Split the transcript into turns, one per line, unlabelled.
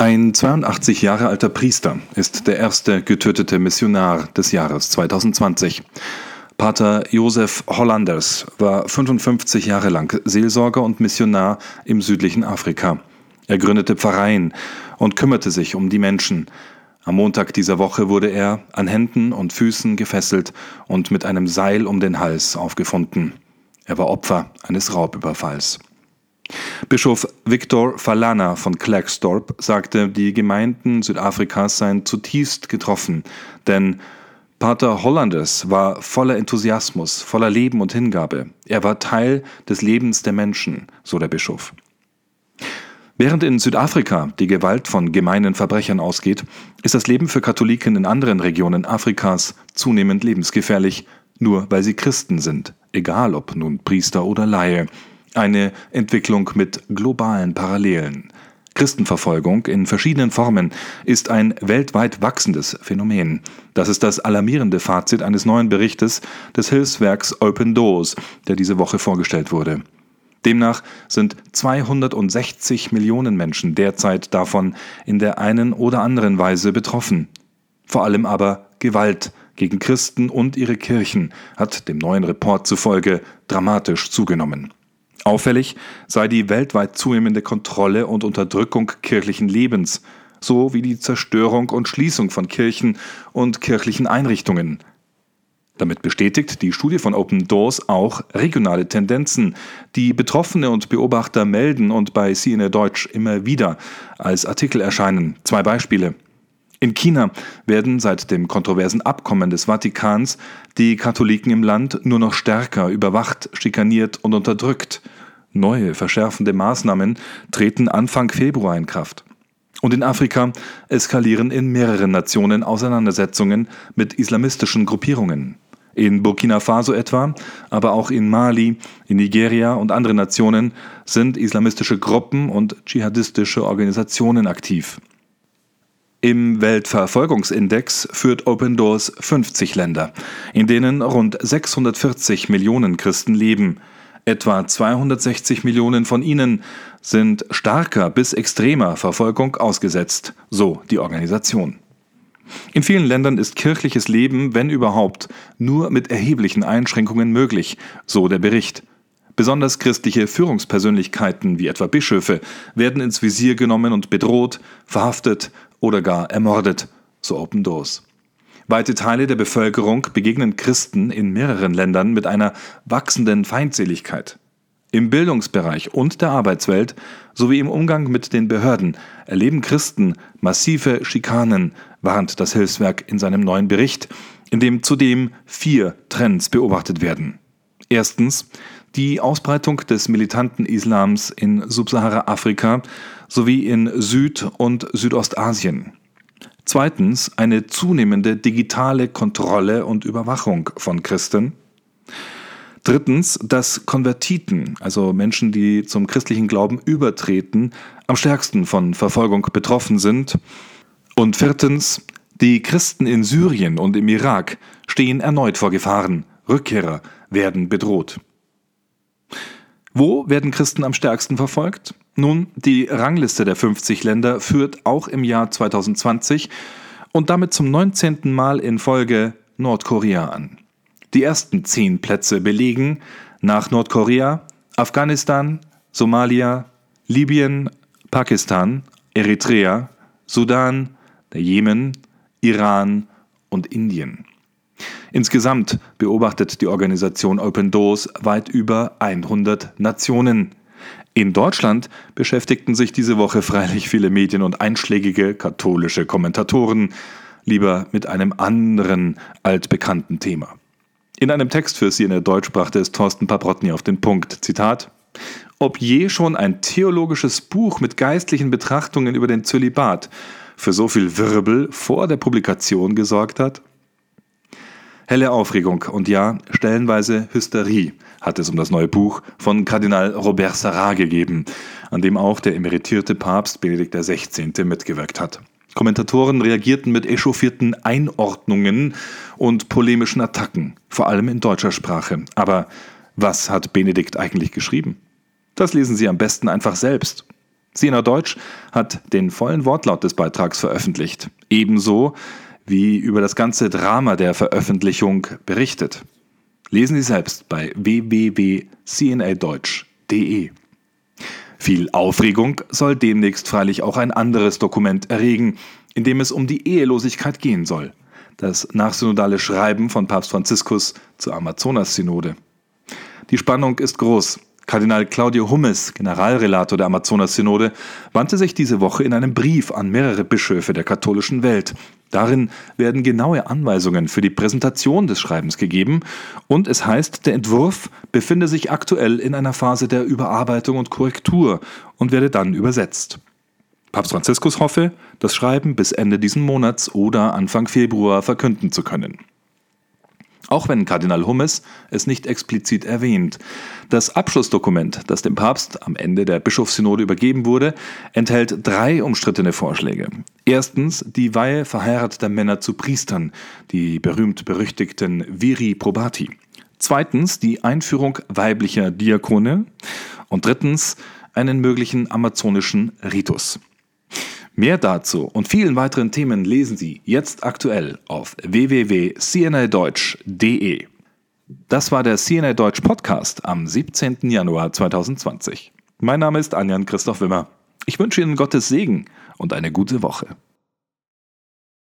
Ein 82 Jahre alter Priester ist der erste getötete Missionar des Jahres 2020. Pater Josef Hollanders war 55 Jahre lang Seelsorger und Missionar im südlichen Afrika. Er gründete Pfarreien und kümmerte sich um die Menschen. Am Montag dieser Woche wurde er an Händen und Füßen gefesselt und mit einem Seil um den Hals aufgefunden. Er war Opfer eines Raubüberfalls. Bischof Victor Falana von Klerksdorp sagte, die Gemeinden Südafrikas seien zutiefst getroffen, denn Pater Hollanders war voller Enthusiasmus, voller Leben und Hingabe. Er war Teil des Lebens der Menschen, so der Bischof. Während in Südafrika die Gewalt von gemeinen Verbrechern ausgeht, ist das Leben für Katholiken in anderen Regionen Afrikas zunehmend lebensgefährlich, nur weil sie Christen sind, egal ob nun Priester oder Laie eine Entwicklung mit globalen Parallelen. Christenverfolgung in verschiedenen Formen ist ein weltweit wachsendes Phänomen. Das ist das alarmierende Fazit eines neuen Berichtes des Hilfswerks Open Doors, der diese Woche vorgestellt wurde. Demnach sind 260 Millionen Menschen derzeit davon in der einen oder anderen Weise betroffen. Vor allem aber Gewalt gegen Christen und ihre Kirchen hat dem neuen Report zufolge dramatisch zugenommen. Auffällig sei die weltweit zunehmende Kontrolle und Unterdrückung kirchlichen Lebens sowie die Zerstörung und Schließung von Kirchen und kirchlichen Einrichtungen. Damit bestätigt die Studie von Open Doors auch regionale Tendenzen, die Betroffene und Beobachter melden und bei CNN Deutsch immer wieder als Artikel erscheinen. Zwei Beispiele. In China werden seit dem kontroversen Abkommen des Vatikans die Katholiken im Land nur noch stärker überwacht, schikaniert und unterdrückt. Neue verschärfende Maßnahmen treten Anfang Februar in Kraft. Und in Afrika eskalieren in mehreren Nationen Auseinandersetzungen mit islamistischen Gruppierungen. In Burkina Faso etwa, aber auch in Mali, in Nigeria und anderen Nationen sind islamistische Gruppen und dschihadistische Organisationen aktiv. Im Weltverfolgungsindex führt Open Doors 50 Länder, in denen rund 640 Millionen Christen leben. Etwa 260 Millionen von ihnen sind starker bis extremer Verfolgung ausgesetzt, so die Organisation. In vielen Ländern ist kirchliches Leben, wenn überhaupt, nur mit erheblichen Einschränkungen möglich, so der Bericht. Besonders christliche Führungspersönlichkeiten wie etwa Bischöfe werden ins Visier genommen und bedroht, verhaftet oder gar ermordet, so Open Doors. Weite Teile der Bevölkerung begegnen Christen in mehreren Ländern mit einer wachsenden Feindseligkeit. Im Bildungsbereich und der Arbeitswelt sowie im Umgang mit den Behörden erleben Christen massive Schikanen, warnt das Hilfswerk in seinem neuen Bericht, in dem zudem vier Trends beobachtet werden. Erstens die Ausbreitung des militanten Islams in Subsahara-Afrika sowie in Süd- und Südostasien. Zweitens eine zunehmende digitale Kontrolle und Überwachung von Christen. Drittens, dass Konvertiten, also Menschen, die zum christlichen Glauben übertreten, am stärksten von Verfolgung betroffen sind. Und viertens, die Christen in Syrien und im Irak stehen erneut vor Gefahren. Rückkehrer werden bedroht. Wo werden Christen am stärksten verfolgt? Nun, die Rangliste der 50 Länder führt auch im Jahr 2020 und damit zum 19. Mal in Folge Nordkorea an. Die ersten zehn Plätze belegen nach Nordkorea Afghanistan, Somalia, Libyen, Pakistan, Eritrea, Sudan, der Jemen, Iran und Indien. Insgesamt beobachtet die Organisation Open Doors weit über 100 Nationen. In Deutschland beschäftigten sich diese Woche freilich viele Medien und einschlägige katholische Kommentatoren lieber mit einem anderen altbekannten Thema. In einem Text für Sie in der Deutsch brachte es Thorsten Paprotny auf den Punkt, Zitat, ob je schon ein theologisches Buch mit geistlichen Betrachtungen über den Zölibat für so viel Wirbel vor der Publikation gesorgt hat? Helle Aufregung und ja, stellenweise Hysterie hat es um das neue Buch von Kardinal Robert Sarrat gegeben, an dem auch der emeritierte Papst Benedikt XVI. mitgewirkt hat. Kommentatoren reagierten mit echauffierten Einordnungen und polemischen Attacken, vor allem in deutscher Sprache. Aber was hat Benedikt eigentlich geschrieben? Das lesen Sie am besten einfach selbst. CNA Deutsch hat den vollen Wortlaut des Beitrags veröffentlicht, ebenso wie über das ganze Drama der Veröffentlichung berichtet. Lesen Sie selbst bei www.cnadeutsch.de. Viel Aufregung soll demnächst freilich auch ein anderes Dokument erregen, in dem es um die Ehelosigkeit gehen soll. Das nachsynodale Schreiben von Papst Franziskus zur Amazonas-Synode. Die Spannung ist groß. Kardinal Claudio Hummes, Generalrelator der Amazonas-Synode, wandte sich diese Woche in einem Brief an mehrere Bischöfe der katholischen Welt. Darin werden genaue Anweisungen für die Präsentation des Schreibens gegeben und es heißt, der Entwurf befinde sich aktuell in einer Phase der Überarbeitung und Korrektur und werde dann übersetzt. Papst Franziskus hoffe, das Schreiben bis Ende diesen Monats oder Anfang Februar verkünden zu können. Auch wenn Kardinal Hummes es nicht explizit erwähnt. Das Abschlussdokument, das dem Papst am Ende der Bischofssynode übergeben wurde, enthält drei umstrittene Vorschläge. Erstens die Weihe verheirateter Männer zu Priestern, die berühmt-berüchtigten Viri Probati. Zweitens die Einführung weiblicher Diakone. Und drittens einen möglichen amazonischen Ritus. Mehr dazu und vielen weiteren Themen lesen Sie jetzt aktuell auf www.cnadeutsch.de. Das war der CNA Deutsch Podcast am 17. Januar 2020. Mein Name ist Anjan Christoph Wimmer. Ich wünsche Ihnen Gottes Segen und eine gute Woche.